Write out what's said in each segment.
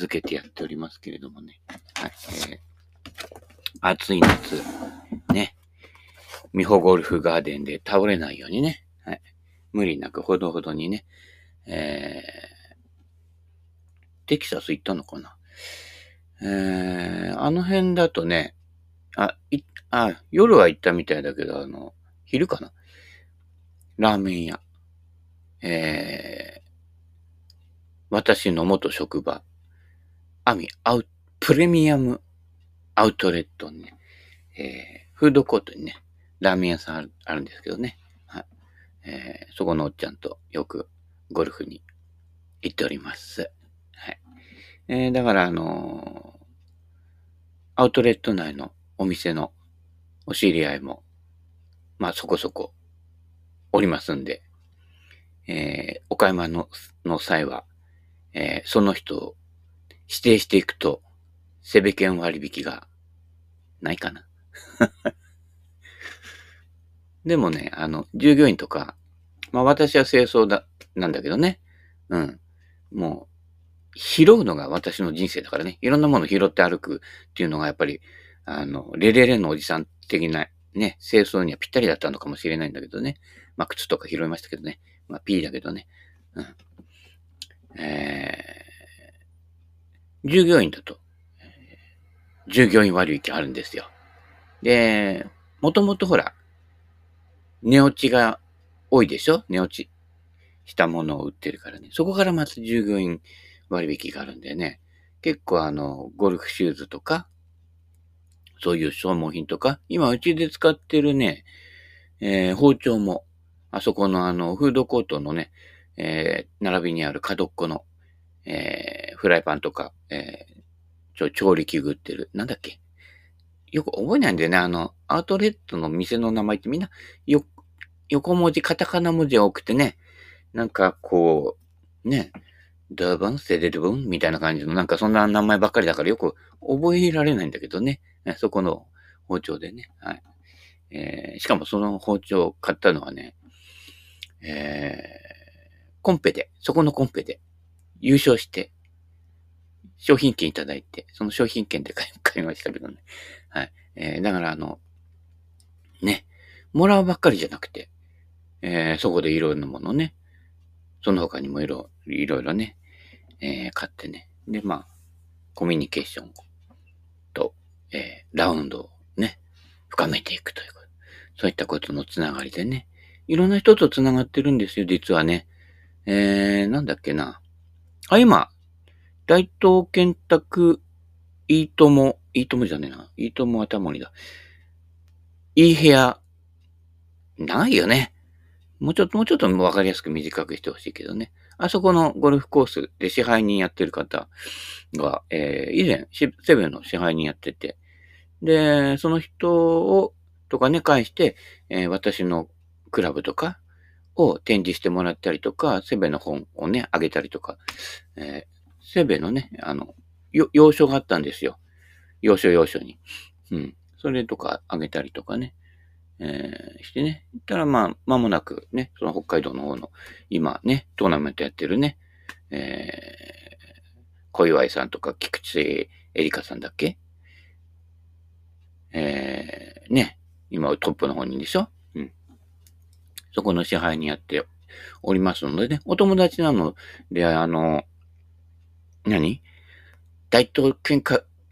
名付けてやっておりますけれどもね。はい。えー、暑い夏、ね。美穂ゴルフガーデンで倒れないようにね。はい。無理なくほどほどにね。えー、テキサス行ったのかなえー、あの辺だとね、あ、い、あ、夜は行ったみたいだけど、あの、昼かなラーメン屋。えー、私の元職場、アミアウ、プレミアムアウトレットにね、えー、フードコートにね、ラーメン屋さんあるあるんですけどね。はい。えー、そこのおっちゃんとよくゴルフに行っております。はい。えー、だからあのー、アウトレット内のお店のお知り合いも、まあそこそこおりますんで、えー、お買い物のの際は、えー、その人を指定していくと、セベ券割引がないかな。でもね、あの、従業員とか、まあ私は清掃だ、なんだけどね。うん。もう、拾うのが私の人生だからね。いろんなもの拾って歩くっていうのがやっぱり、あの、レレレのおじさん的なね、清掃にはぴったりだったのかもしれないんだけどね。まあ靴とか拾いましたけどね。まあ P だけどね。うん。えー、従業員だと、従業員割引あるんですよ。で、もともとほら、値落ちが多いでしょ？値落ちしたものを売ってるからね。そこからまた従業員割引があるんでね。結構あの、ゴルフシューズとか、そういう消耗品とか、今うちで使ってるね、えー、包丁も、あそこのあの、フードコートのね、えー、並びにある角っこの、えー、フライパンとか、えー、ちょ、調理器具ってる、なんだっけ？よく覚えないんだよね。あの、アウトレットの店の名前ってみんな、よ、横文字、カタカナ文字が多くてね、なんかこう、ね、ダーバン、セデルブンみたいな感じの、なんかそんな名前ばっかりだからよく覚えられないんだけどね。そこの包丁でね。はい。えー、しかもその包丁を買ったのはね、えー、コンペで、そこのコンペで優勝して、商品券いただいて、その商品券で買いましたけどね。はい。えー、だからあの、ね、もらうばっかりじゃなくて、えー、そこでいろんなものね、その他にもいろいろいろね、えー、買ってね。で、まあ、コミュニケーションと、えー、ラウンドをね、深めていくということ。そういったことのつながりでね、いろんな人とつながってるんですよ、実はね。えー、なんだっけな。あ、今、大東建託、いいとも、いいともじゃねえな。いいともはたまりだ。いい部屋、ないよね。もうちょっと、もうちょっとわかりやすく短くしてほしいけどね。あそこのゴルフコースで支配人やってる方が、えー、以前、セブンの支配人やってて、で、その人を、とかね、返して、えー、私のクラブとかを展示してもらったりとか、セベの本をね、あげたりとか、えー、セベのね、あの、要所があったんですよ。要所要所に。うん。それとかあげたりとかね。えー、してね。たらまあ、間もなくね、その北海道の方の、今ね、トーナメントやってるね、えー、小岩井さんとか菊池エリカさんだっけ？えー、ね、今トップの方にでしょ？うん。そこの支配にやっておりますのでね、お友達なので、あの、何？大東健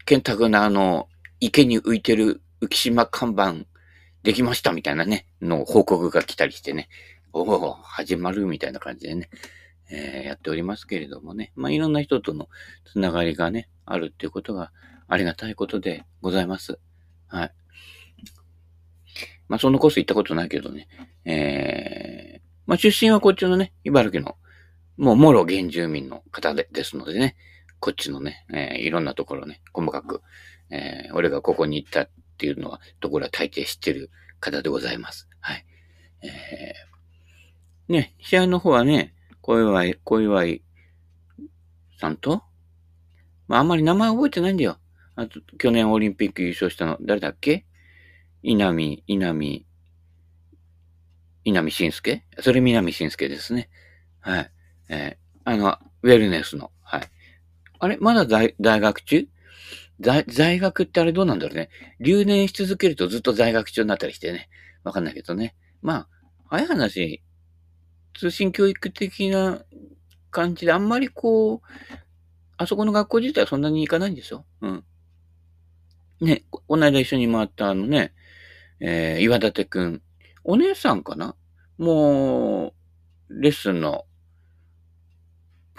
健太なあの、池に浮いてる浮島看板できましたみたいなね、の報告が来たりしてね、おお、始まるみたいな感じでね、えー、やっておりますけれどもね、まあ、いろんな人とのつながりがね、あるっていうことがありがたいことでございます。はい。まあ、そのコース行ったことないけどね、えー、まあ、出身はこっちのね、茨城の、もう、もろ原住民の方でですのでね、こっちのね、えー、いろんなところね、細かく、えー、俺がここに行ったっていうのは、ところは大抵知ってる方でございます。はい。えー、ね、試合の方はね、小祝、小祝さんと、まあ、あんまり名前覚えてないんだよ。あと、去年オリンピック優勝したの、誰だっけ？稲見、稲見、稲見慎介？それ南慎介ですね。はい。えー、あの、ウェルネスの。はい。あれ？まだ在大学中？在在学ってあれどうなんだろうね。留年し続けるとずっと在学中になったりしてね。わかんないけどね。まあ、早い話、通信教育的な感じであんまりこう、あそこの学校自体はそんなに行かないんですよ。うん。ね、この間一緒に回ったあのね、えー、岩立くん。お姉さんかな？もう、レッスンの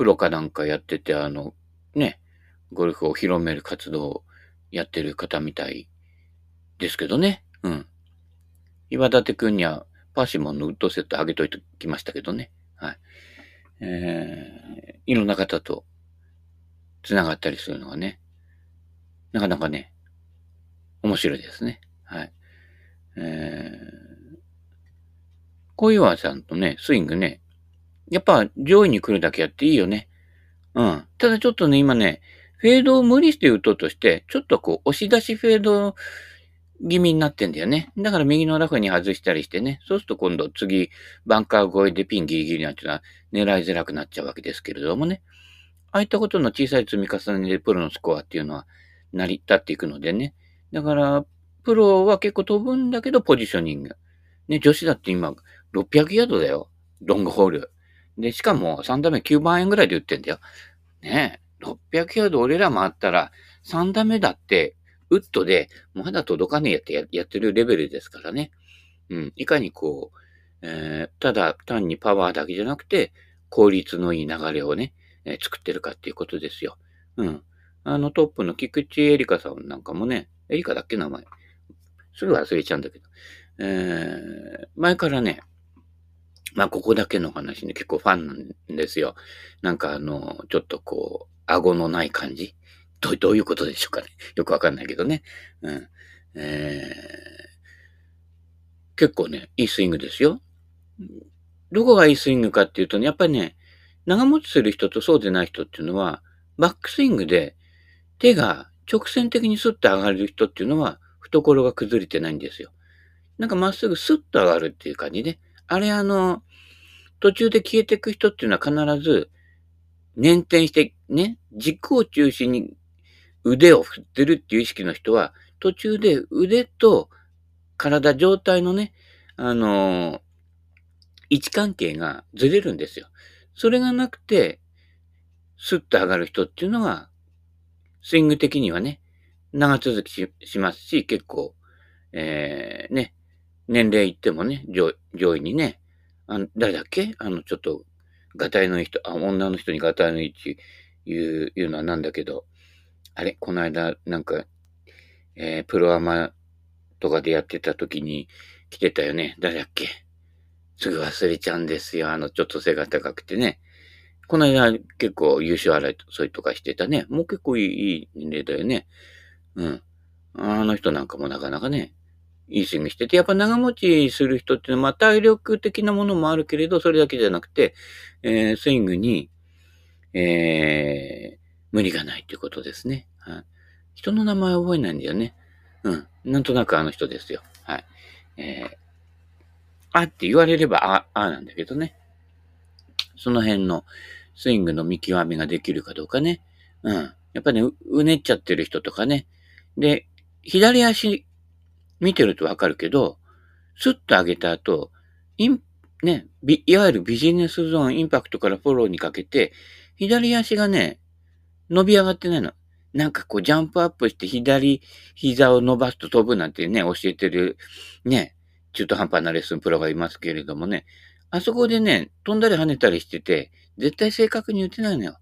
プロかなんかやってて、あの、ね、ゴルフを広める活動をやってる方みたいですけどね。うん。岩立くんにはパーシモンのウッドセットあげといてきましたけどね。はい。えー、いろんな方と繋がったりするのがね、なかなかね、面白いですね。はい。えー、小岩さんとね、スイングね、やっぱ上位に来るだけやっていいよね。うん。ただちょっとね、今ね、フェードを無理して打とうとして、ちょっとこう、押し出しフェード気味になってんだよね。だから右のラフに外したりしてね。そうすると今度次、バンカー越えでピンギリギリなんていうのは狙いづらくなっちゃうわけですけれどもね。ああいったことの小さい積み重ねでプロのスコアっていうのは成り立っていくのでね。だから、プロは結構飛ぶんだけど、ポジショニング。ね、女子だって今、600ヤードだよ。ロングホール。で、しかも3打目9万円ぐらいで打ってんだよ。ねえ、600ヤード俺ら回ったら、3打目だって、ウッドで、まだ届かねえやってやってるレベルですからね。うん。いかにこう、えー、ただ単にパワーだけじゃなくて、効率のいい流れをね、えー、作ってるかっていうことですよ。うん。あのトップの菊池エリカさんなんかもね、エリカだっけ名前。すぐ忘れちゃうんだけど。えー、前からね、まあ、ここだけの話ね、結構ファンなんですよ。なんかあの、ちょっとこう、顎のない感じ？どどういうことでしょうかね？よくわかんないけどね。うん。えー、結構ね、いいスイングですよ。どこがいいスイングかっていうとね、やっぱりね、長持ちする人とそうでない人っていうのは、バックスイングで手が直線的にスッと上がる人っていうのは、懐が崩れてないんですよ。なんかまっすぐスッと上がるっていう感じで、あれあの、途中で消えていく人っていうのは必ず、捻転してね、軸を中心に腕を振ってるっていう意識の人は、途中で腕と体、状態のね、あの、位置関係がずれるんですよ。それがなくて、スッと上がる人っていうのは、スイング的にはね、長続きしますし、結構、えー、ね、年齢いってもね、上位にね、あの、誰だっけ？あの、ちょっと、ガタイのいい人、あ、女の人にガタイのいいって言う、言うのはなんだけど、あれこの間、なんか、えー、プロアマとかでやってた時に来てたよね。誰だっけ？すぐ忘れちゃうんですよ。あの、ちょっと背が高くてね。この間結構優勝争いとかしてたね。もう結構いいいい年齢だよね。うん。あの人なんかもなかなかね、いいスイングしてて、やっぱ長持ちする人っていうのは、まあ、体力的なものもあるけれど、それだけじゃなくて、えー、スイングに、えー、無理がないっていうことですね。はい。人の名前覚えないんだよね。うん。なんとなくあの人ですよ。はい。えー、あって言われれば、あ、あなんだけどね。その辺のスイングの見極めができるかどうかね。うん。やっぱね、うねっちゃってる人とかね。で、左足見てるとわかるけど、スッと上げた後、イン、ね、いわゆるビジネスゾーン、インパクトからフォローにかけて、左足がね、伸び上がってないの。なんかこうジャンプアップして左膝を伸ばすと飛ぶなんてね、教えてる、ね、中途半端なレッスンプロがいますけれどもね、あそこでね、飛んだり跳ねたりしてて、絶対正確に打てないのよ。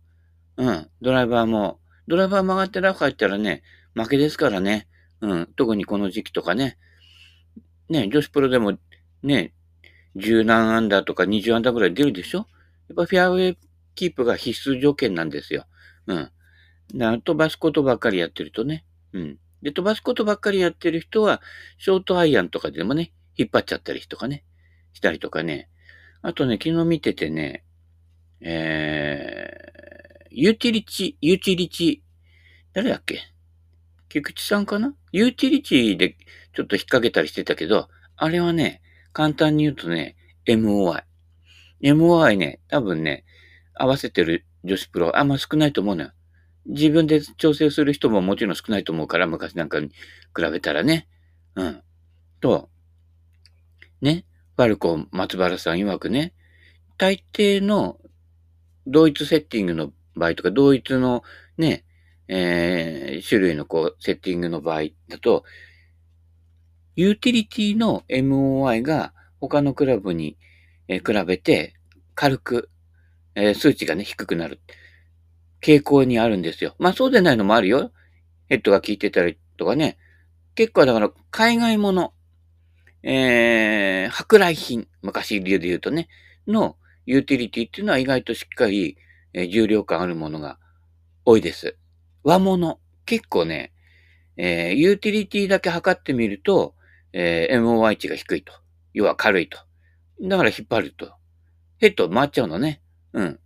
うん。ドライバーも。ドライバー曲がってラフ入ったらね、負けですからね。うん。特にこの時期とかね。ね、女子プロでもね、十何アンダーとか20アンダーぐらい出るでしょ？やっぱフェアウェイキープが必須条件なんですよ。うん。な飛ばすことばっかりやってるとね。うん。で、飛ばすことばっかりやってる人は、ショートアイアンとかでもね、引っ張っちゃったりとかね、したりとかね。あとね、昨日見ててね、えー、ユーティリチ、ユーティリチ、誰だっけ？菊池さんかな？ユーティリチでちょっと引っ掛けたりしてたけど、あれはね、簡単に言うとね、MOI。MOI ね、多分ね、合わせてる女子プロあんま少ないと思うのよ。自分で調整する人ももちろん少ないと思うから、昔なんかに比べたらね。うん。と、ね、ファルコン松原さん曰くね、大抵の同一セッティングの場合とか、同一のね、えー、種類のこう、セッティングの場合だと、ユーティリティの MOI が他のクラブに、え比べて軽く、え、数値がね、低くなる傾向にあるんですよ。まあそうでないのもあるよ。ヘッドが効いてたりとかね。結構だから海外もの、えー、舶来品、昔流で言うとね、のユーティリティっていうのは意外としっかり、え、重量感あるものが多いです。和物、結構ね、えー、ユーティリティだけ測ってみると、えー、MOI 値が低いと。要は軽いと。だから引っ張ると。ヘッド回っちゃうのね。うん。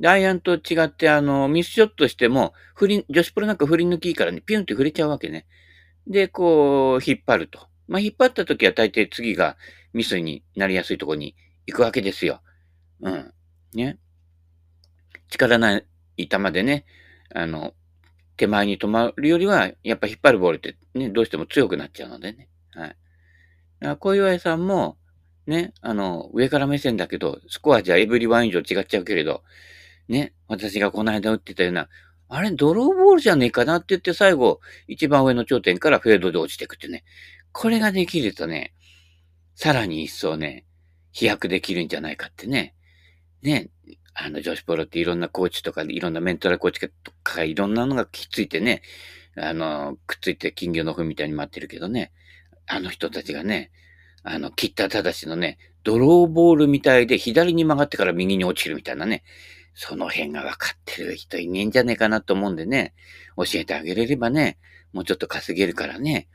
で、アイアンと違って、あの、ミスショットしても、振り、女子プロなんか振り抜きいいからね、ピュンって振れちゃうわけね。で、こう、引っ張ると。まあ、引っ張った時は大抵次がミスになりやすいとこに行くわけですよ。うん。ね。力ない球でね、あの、手前に止まるよりは、やっぱ引っ張るボールってね、どうしても強くなっちゃうのでね。はい。小岩さんも、ね、あの、上から目線だけど、スコアじゃエブリワン以上違っちゃうけれど、ね、私がこの間打ってたような、あれ、ドローボールじゃねえかなって言って最後、一番上の頂点からフェードで落ちてくってね。これができるとね、さらに一層ね、飛躍できるんじゃないかってね。ね、あの女子プロっていろんなコーチとか、いろんなメンタルコーチとか、いろんなのがきっついてね、あの、くっついて金魚の糞みたいに待ってるけどね、あの人たちがね、あの、切った正しのね、ドローボールみたいで左に曲がってから右に落ちるみたいなね、その辺が分かってる人いねえんじゃねえかなと思うんでね、教えてあげれればね、もうちょっと稼げるからね、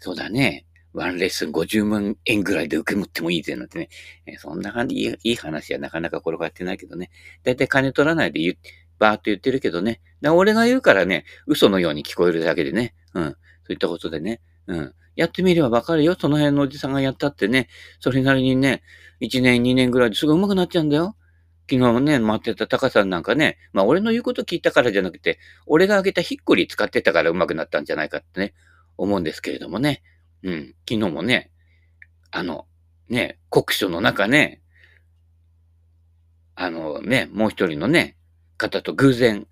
そうだね、ワンレッスン50万円ぐらいで受け持ってもいいぜなんてね、えそんな感じ、いい話はなかなか転がってないけどね、だいたい金取らないで言バーっと言ってるけどね、だ俺が言うからね、嘘のように聞こえるだけでね、うん、そういったことでね、うん、やってみればわかるよ、その辺のおじさんがやったってね、それなりにね、1年2年ぐらいですぐ上手くなっちゃうんだよ。昨日ね、待ってたタカさんなんかね、まあ俺の言うこと聞いたからじゃなくて、俺があげたヒッコリ使ってたから上手くなったんじゃないかってね、思うんですけれどもね。うん、昨日もね、あの、ね、国書の中ね、あのね、もう一人のね、方と偶然、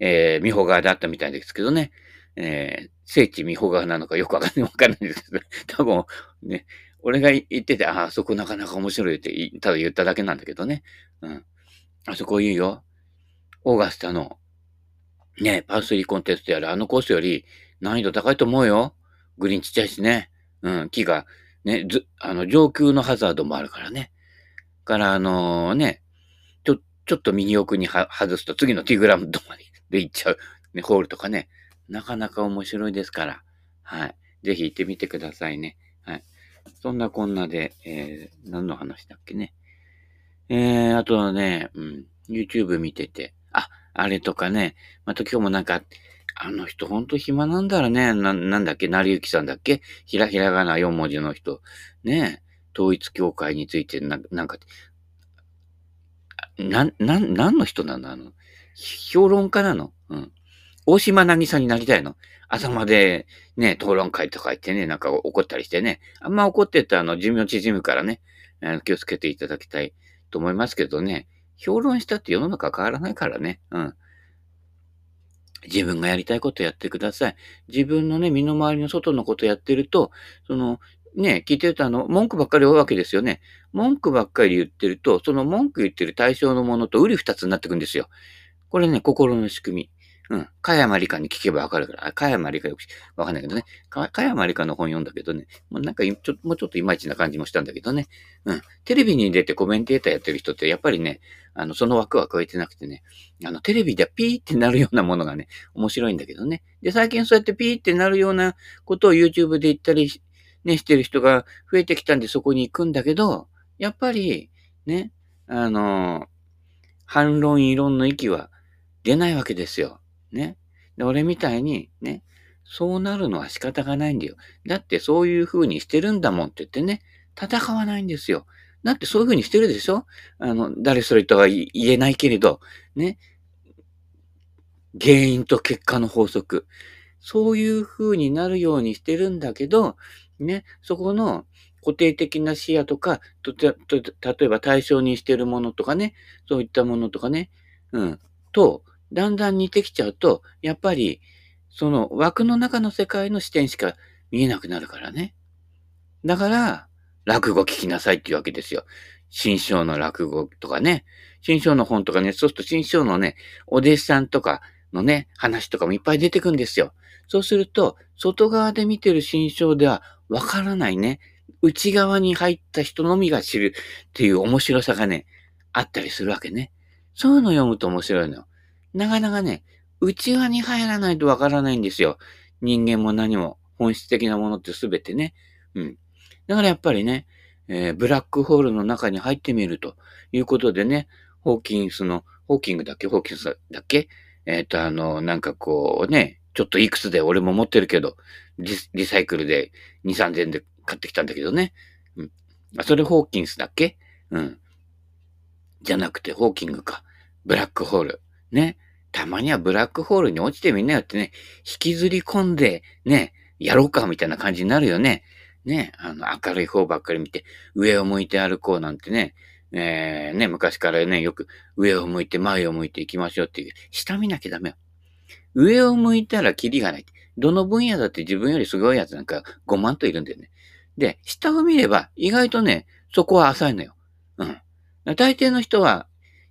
えー、美穂川であったみたいですけどね、えー、聖地美穂川なのかよくわかんない、わかんないですけど、多分、ね、俺が言ってて、ああ、そこなかなか面白いって、ただ言っただけなんだけどね。うん。あそこいいよ。オーガスタの、ね、パースリーコンテストやるあのコースより難易度高いと思うよ。グリーンちっちゃいしね。うん、木が、ね、ず、あの、上空のハザードもあるからね。から、あのー、ね、ちょ、ちょっと右奥に外すと次のティグラムとまで行っちゃう、ね、ホールとかね。なかなか面白いですから。はい。ぜひ行ってみてくださいね。はい。そんなこんなで、えー、何の話だっけね。えー、あとはね、うん、YouTube 見てて、あ、あれとかね、また今日もなんか、あの人ほんと暇なんだろうね。な、なんだっけ、成幸さんだっけ？ひらひらがな4文字の人。ね統一教会についてな、なんか、な、な、何の人なの？あの、評論家なの？うん。大島なぎさんになりたいの？朝までね、討論会とか言ってね、なんか怒ったりしてね。あんま怒ってたあの寿命縮むからね、気をつけていただきたいと思いますけどね、評論したって世の中変わらないからね。うん。自分がやりたいことやってください。自分のね、身の回りの外のことやってると、その、ね、聞いてるとあの、文句ばっかり多いわけですよね。文句ばっかり言ってると、その文句言ってる対象のものと売り二つになってくんですよ。これね、心の仕組み。うん。加山理香に聞けばわかるから。あ、加山理香よくわかんないけどね。加山理香の本読んだけどね。もうなんかちょ、もうちょっといまいちな感じもしたんだけどね。うん。テレビに出てコメンテーターやってる人って、やっぱりね、あの、その枠は超えてなくてね、あの、テレビでピーってなるようなものがね、面白いんだけどね。で、最近そうやってピーってなるようなことを YouTube で言ったり、ね、してる人が増えてきたんでそこに行くんだけど、やっぱり、ね、あの、反論異論の域は出ないわけですよ。ね。で、俺みたいに、ね、そうなるのは仕方がないんだよ。だってそういう風にしてるんだもんって言ってね、戦わないんですよ。だってそういう風にしてるでしょ？あの、誰それとは言えないけれど、ね。原因と結果の法則。そういう風になるようにしてるんだけど、ね、そこの固定的な視野とか、と、と、例えば対象にしてるものとかね、そういったものとかね、うん、と、だんだん似てきちゃうと、やっぱり、その枠の中の世界の視点しか見えなくなるからね。だから、落語聞きなさいっていうわけですよ。新章の落語とかね。新章の本とかね、そうすると新章のね、お弟子さんとかのね、話とかもいっぱい出てくるんですよ。そうすると、外側で見てる新章ではわからないね。内側に入った人のみが知るっていう面白さがね、あったりするわけね。そういうの読むと面白いのよ。なかなかね、内側に入らないとわからないんですよ。人間も何も本質的なものってすべてね。うん。だからやっぱりね、えー、ブラックホールの中に入ってみるということでね、ホーキンスの、ホーキングだっけ？ホーキンスだっけ？えっ、ー、と、あの、なんかこうね、ちょっといくつで俺も持ってるけど、リリサイクルで2、3000円で買ってきたんだけどね。うん。あそれホーキンスだっけ？うん。じゃなくてホーキングか。ブラックホール。ね。たまにはブラックホールに落ちてみんなよってね、引きずり込んで、ね、やろうかみたいな感じになるよね。ね、あの、明るい方ばっかり見て、上を向いて歩こうなんてね、えー、ね、昔からね、よく上を向いて前を向いていきましょうっていう、下見なきゃダメよ。上を向いたらキリがない。どの分野だって自分よりすごいやつなんか5万といるんだよね。で、下を見れば意外とね、そこは浅いのよ。うん。大抵の人は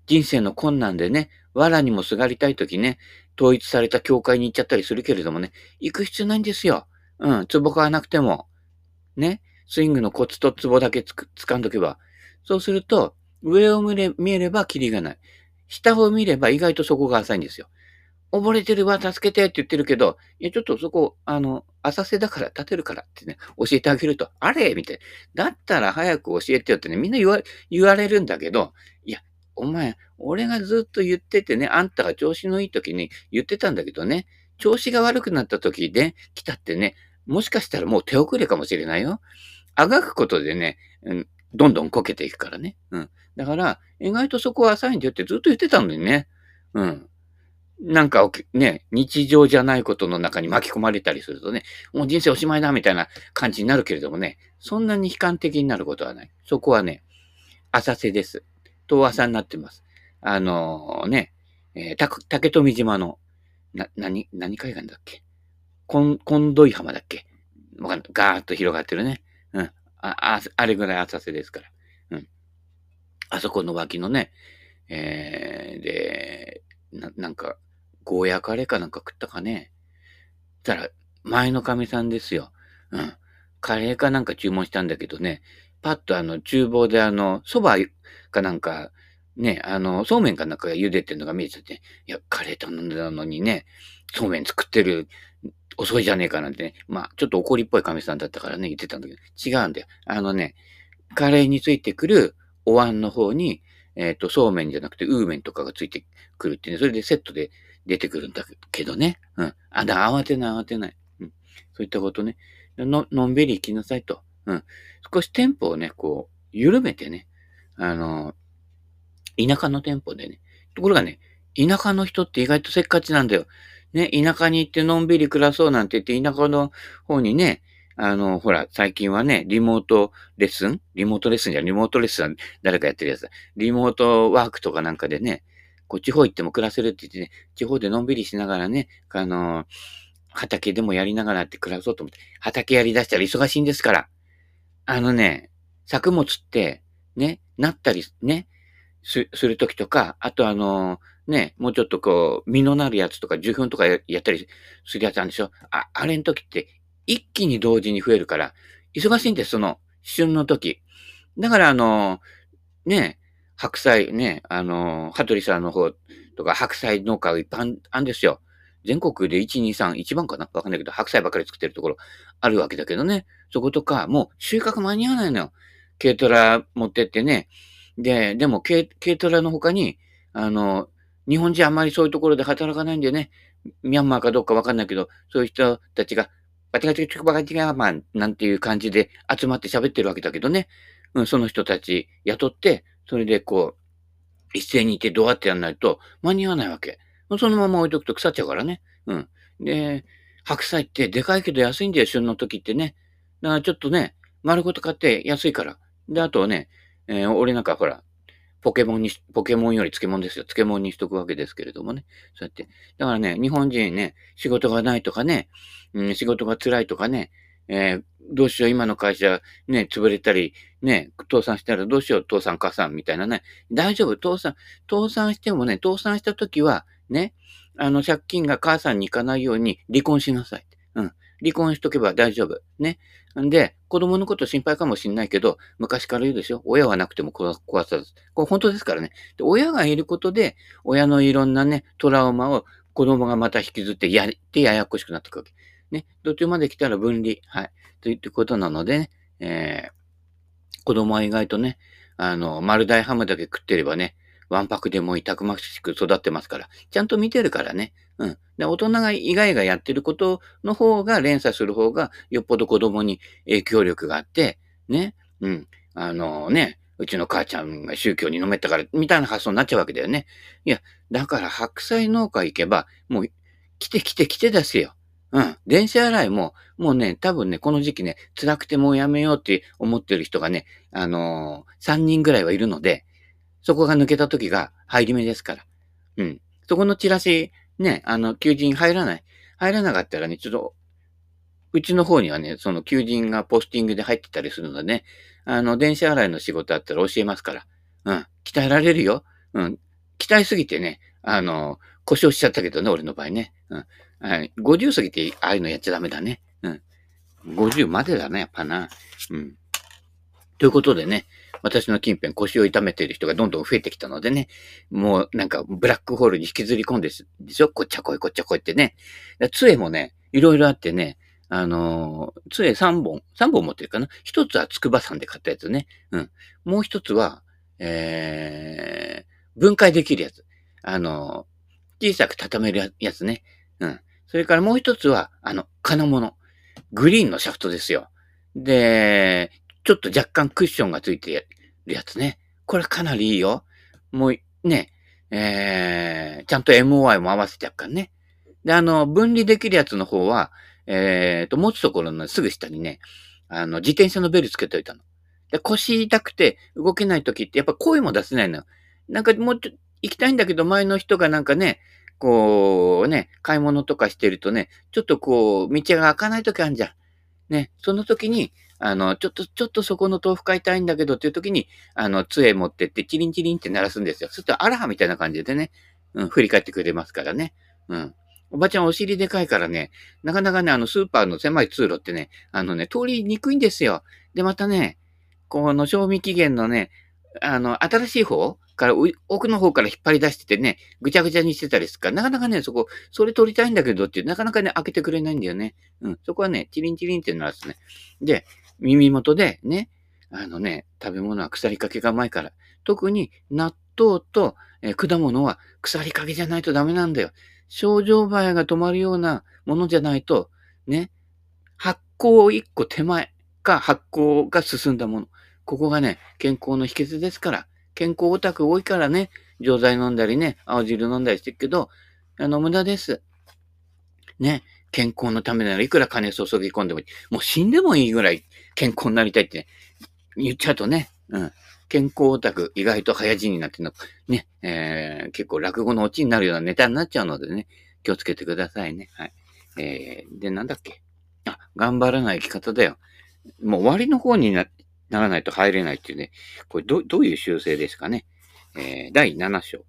人生の困難でね、藁にもすがりたいときね、統一された教会に行っちゃったりするけれどもね、行く必要ないんですよ。うん、壺買わなくても。ね、スイングのコツと壺だけつく掴んどけば。そうすると、上を見れ見えればキリがない。下を見れば意外とそこが浅いんですよ。溺れてるわ、助けてって言ってるけど、いや、ちょっとそこ、あの、浅瀬だから立てるからってね、教えてあげると、あれみたいな。だったら早く教えてよってね、みんな言わ言われるんだけど、いや、お前、俺がずっと言っててね、あんたが調子のいい時に言ってたんだけどね、調子が悪くなった時で来たってね、もしかしたらもう手遅れかもしれないよ。あがくことでね、うん、どんどんこけていくからね。うん。だから、意外とそこは浅いんだよってずっと言ってたのにね。うん。なんか、ね、日常じゃないことの中に巻き込まれたりするとね、もう人生おしまいだみたいな感じになるけれどもね、そんなに悲観的になることはない。そこはね、浅瀬です。遠浅になってます。あのー、ね、えー、た、竹富島の、な、何、何海岸だっけ？こん、こんどい浜だっけ？わかんない。ガーッと広がってるね。うん。あ、あ、あれぐらい浅瀬ですから。うん。あそこの脇のね、えー、で、な、なんか、ゴーヤカレーかなんか食ったかね？たら、前の神さんですよ。うん。カレーかなんか注文したんだけどね、パッとあの、厨房であの、蕎麦かなんか、ね、あの、そうめんかなんか茹でてるのが見えてて、いや、カレー頼んだのにね、そうめん作ってる、遅いじゃねえかなんてね、まあ、ちょっと怒りっぽい神さんだったからね、言ってたんだけど、違うんだよ。あのね、カレーについてくるお椀の方に、えっ、ー、と、そうめんじゃなくて、ウーメンとかがついてくるってね、それでセットで出てくるんだけどね。うん。あ、だ、慌てない、慌てない。うん。そういったことね。の、のんびり行きなさいと。うん。少しテンポをね、こう、緩めてね。あの、田舎のテンポでね。ところがね、田舎の人って意外とせっかちなんだよ。ね、田舎に行ってのんびり暮らそうなんて言って、田舎の方にね、あの、ほら、最近はね、リモートレッスン？リモートレッスンじゃリモートレッスン誰かやってるやつだ。リモートワークとかなんかでね、こう地方行っても暮らせるって言ってね、地方でのんびりしながらね、あの、畑でもやりながらって暮らそうと思って、畑やり出したら忙しいんですから。あのね、作物って、ね、なったり、ね、す、するときとか、あとあの、ね、もうちょっとこう、実のなるやつとか、受粉とかやったりするやつあるんでしょ？あ、あれの時って一気に同時に増えるから、忙しいんです、その、旬の時。だからあの、ね、白菜ね、あの、羽鳥さんの方とか白菜農家がいっぱいあるんですよ。全国で1、2、3、1番かな？わかんないけど、白菜ばっかり作ってるところあるわけだけどね。そことか、もう収穫間に合わないのよ。軽トラ持ってってね。で、でも軽軽トラの他に、あの、日本人あんまりそういうところで働かないんでね。ミャンマーかどうかわかんないけど、そういう人たちが、バチガチガチバチガマンなんていう感じで集まって喋ってるわけだけどね。うん、その人たち雇って、それでこう、一斉にいてどうやってやんないと間に合わないわけ。そのまま置いとくと腐っちゃうからね。うん。で、白菜ってでかいけど安いんだよ、旬の時ってね。だからちょっとね、丸ごと買って安いから。で、あとはね、えー、俺なんかほら、ポケモンに、ポケモンより漬物ですよ。漬物にしとくわけですけれどもね。そうやって。だからね、日本人ね、仕事がないとかね、うん、仕事が辛いとかね、えー、どうしよう、今の会社、ね、潰れたり、ね、倒産したらどうしよう、倒産加算みたいなね。大丈夫、倒産、倒産してもね、倒産した時は、ね、あの、借金が母さんに行かないように離婚しなさい。うん。離婚しとけば大丈夫。ね。んで、子供のこと心配かもしんないけど、昔から言うでしょ親はなくても壊さず。これ本当ですからね。で親がいることで、親のいろんなね、トラウマを子供がまた引きずってやってややこしくなってくるわけ。ね。途中まで来たら分離。はい。ということなので、ね、えー、子供は意外とね、あの、丸大ハムだけ食ってればね、わんぱくでもいたくましく育ってますから、ちゃんと見てるからね。うん。で、大人が以外がやってることの方が連鎖する方が、よっぽど子供に影響力があって、ね。うん。あのね、うちの母ちゃんが宗教に飲めたから、みたいな発想になっちゃうわけだよね。いや、だから白菜農家行けば、もう、来て来て来てですよ。うん。電車洗いも、もうね、多分ね、この時期ね、辛くてもうやめようって思ってる人がね、あのー、3人ぐらいはいるので、そこが抜けた時が入り目ですから。うん。そこのチラシ、ね、あの、求人入らない。入らなかったらね、ちょっと、うちの方にはね、その求人がポスティングで入ってたりするのでね、あの、電車洗いの仕事あったら教えますから。うん。鍛えられるよ。うん。鍛えすぎてね、あの、故障しちゃったけどね、俺の場合ね。うん。はい。50過ぎて、ああいうのやっちゃダメだね。うん。50までだね、やっぱな。うん。ということでね、私の近辺腰を痛めている人がどんどん増えてきたのでね、もうなんかブラックホールに引きずり込んでるでしょ？こっちゃこいこっちゃこいってね。杖もね、いろいろあってね、あのー、杖3本、3本持ってるかな？一つは筑波山で買ったやつね。うん。もう一つは、えー、分解できるやつ。あのー、小さく畳めるやつね。うん。それからもう一つは、あの、金物。グリーンのシャフトですよ。で、ちょっと若干クッションがついてるやつね。これかなりいいよ。もう、ね、えー、ちゃんと MOI も合わせてやっからね。で、あの、分離できるやつの方は、えーと、持つところのすぐ下にね、あの、自転車のベルつけといたの。で、腰痛くて動けない時ってやっぱ声も出せないのよ。なんかもうちょ、行きたいんだけど前の人がなんかね、こうね、買い物とかしてるとね、ちょっとこう、道が開かない時あるじゃん。ね、その時に、あの、ちょっと、ちょっとそこの豆腐買いたいんだけどっていう時に、あの、杖持ってって、チリンチリンって鳴らすんですよ。そうすると、アラハみたいな感じでね、うん、振り返ってくれますからね。うん。おばちゃんお尻でかいからね、なかなかね、あの、スーパーの狭い通路ってね、あのね、通りにくいんですよ。で、またね、この賞味期限のね、あの、新しい方から、奥の方から引っ張り出しててね、ぐちゃぐちゃにしてたりするから、なかなかね、そこ、それ取りたいんだけどって、なかなかね、開けてくれないんだよね。うん。そこはね、チリンチリンってなるんですね。で、耳元でね、あのね、食べ物は腐りかけが前から。特に納豆と、えー、果物は腐りかけじゃないとダメなんだよ。症状映えが止まるようなものじゃないと、ね、発酵一個手前か発酵が進んだもの。ここがね、健康の秘訣ですから。健康オタク多いからね、錠剤飲んだりね、青汁飲んだりしてるけど、あの、無駄です。ね、健康のためならいくら金注ぎ込んでもいい。もう死んでもいいぐらい健康になりたいって、ね、言っちゃうとね、うん。健康オタク、意外と早死になっての、ね、えー、結構落語のオチになるようなネタになっちゃうのでね、気をつけてくださいね。はい。えー、で、なんだっけ？あ、頑張らない生き方だよ。もう終わりの方になならないと入れないっていうね、これど、どういう修正ですかね？えー、第7章。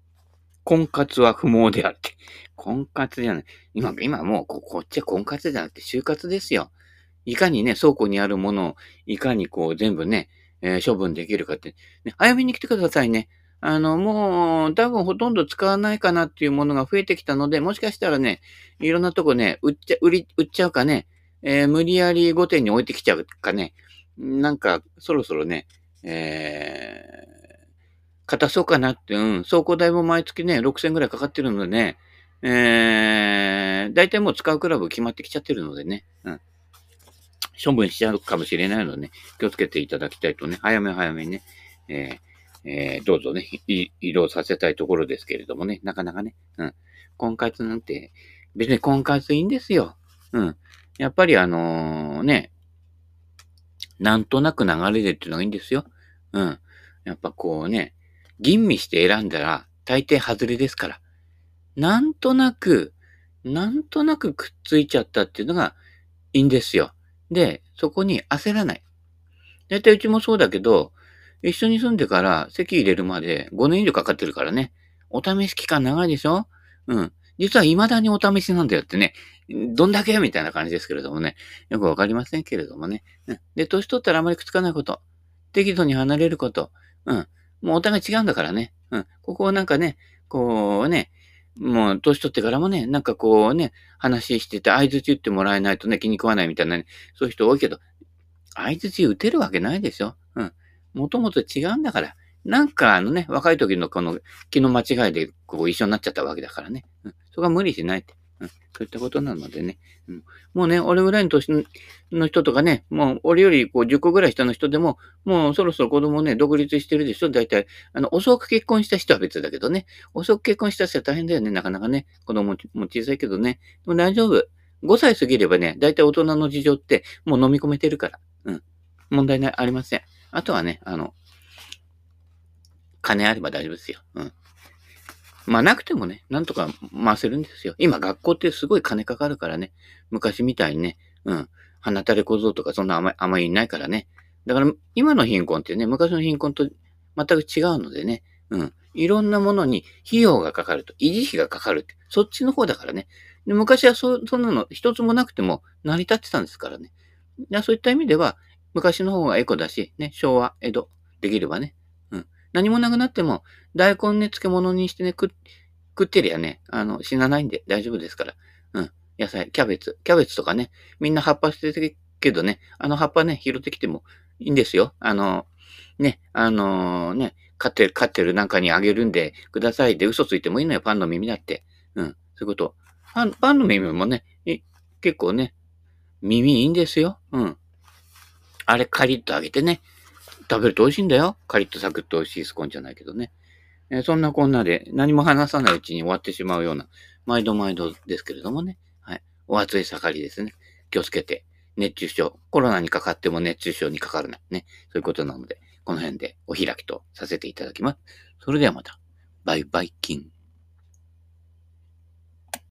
婚活は不毛であるって。婚活じゃない。今、今もうこ、こっちは婚活じゃなくて就活ですよ。いかにね、倉庫にあるものを、いかにこう全部ね、えー、処分できるかって、ね。早めに来てくださいね。あの、もう、多分ほとんど使わないかなっていうものが増えてきたので、もしかしたらね、いろんなとこね、売っちゃ、売り、売っちゃうかね、えー、無理やり5点に置いてきちゃうかね、なんか、そろそろね、えー、片そうかなって、うん、倉庫代も毎月ね、6000ぐらいかかってるのでね、えー、大体もう使うクラブ決まってきちゃってるのでね、うん。処分しちゃうかもしれないのでね、気をつけていただきたいとね、早め早めにね、えー、えー、どうぞね、移動させたいところですけれどもね、なかなかね、うん。婚活なんて、別に婚活いいんですよ。うん。やっぱりあのー、ね、なんとなく流れでっていうのがいいんですよ。うん。やっぱこうね、吟味して選んだら大抵外れですから。なんとなく、なんとなくくっついちゃったっていうのがいいんですよ。で、そこに焦らない。だいたいうちもそうだけど、一緒に住んでから席入れるまで5年以上かかってるからね。お試し期間長いでしょ？うん。実は未だにお試しなんだよってね。どんだけ？みたいな感じですけれどもね。よくわかりませんけれどもね。うん。で、年取ったらあまりくっつかないこと。適度に離れること。うん。もうお互い違うんだからね。うん。ここをなんかね、こうね、もう、年取ってからもね、なんかこうね、話してて、合図打ってもらえないとね、気に食わないみたいなね、そういう人多いけど、合図打てるわけないでしょうん。もともと違うんだから。なんかあのね、若い時のこの気の間違いでこう一緒になっちゃったわけだからね。うん。そこは無理しないって。うん。そういったことなのでね。うん。もうね、俺ぐらいの年の人とかね、もう俺よりこう10個ぐらい下の人でも、もうそろそろ子供ね、独立してるでしょ？大体。あの、遅く結婚した人は別だけどね。遅く結婚した人は大変だよね。なかなかね。子供も小さいけどね。でも大丈夫。5歳過ぎればね、大体大人の事情ってもう飲み込めてるから。うん。問題ない、ありません。あとはね、あの、金あれば大丈夫ですよ。うん。まあなくてもね、なんとか回せるんですよ。今学校ってすごい金かかるからね。昔みたいにね、うん。花垂れ小僧とかそんな甘い、甘いないからね。だから今の貧困ってね、昔の貧困と全く違うのでね。うん。いろんなものに費用がかかると、維持費がかかるって、そっちの方だからね。で昔はそ、そんなの一つもなくても成り立ってたんですからね。そういった意味では、昔の方がエコだし、ね、昭和、江戸、できればね。何もなくなっても、大根ね、漬物にしてね、食食ってりゃね、あの、死なないんで大丈夫ですから。うん。野菜、キャベツ、キャベツとかね、みんな葉っぱ捨ててるけどね、あの葉っぱね、拾ってきてもいいんですよ。あの、ね、あのー、ね、飼ってる、飼ってるなんかにあげるんでくださいで嘘ついてもいいのよ、パンの耳だって。うん、そういうこと。パン、パンの耳もね、結構ね、耳いいんですよ。うん。あれカリッと揚げてね、食べると美味しいんだよ。カリッとサクッと美味しいスコーンじゃないけどね。えそんなこんなで何も話さないうちに終わってしまうような、毎度毎度ですけれどもね。はい。お暑い盛りですね。気をつけて。熱中症。コロナにかかっても熱中症にかかるな。ね。そういうことなので、この辺でお開きとさせていただきます。それではまた。バイバイキン。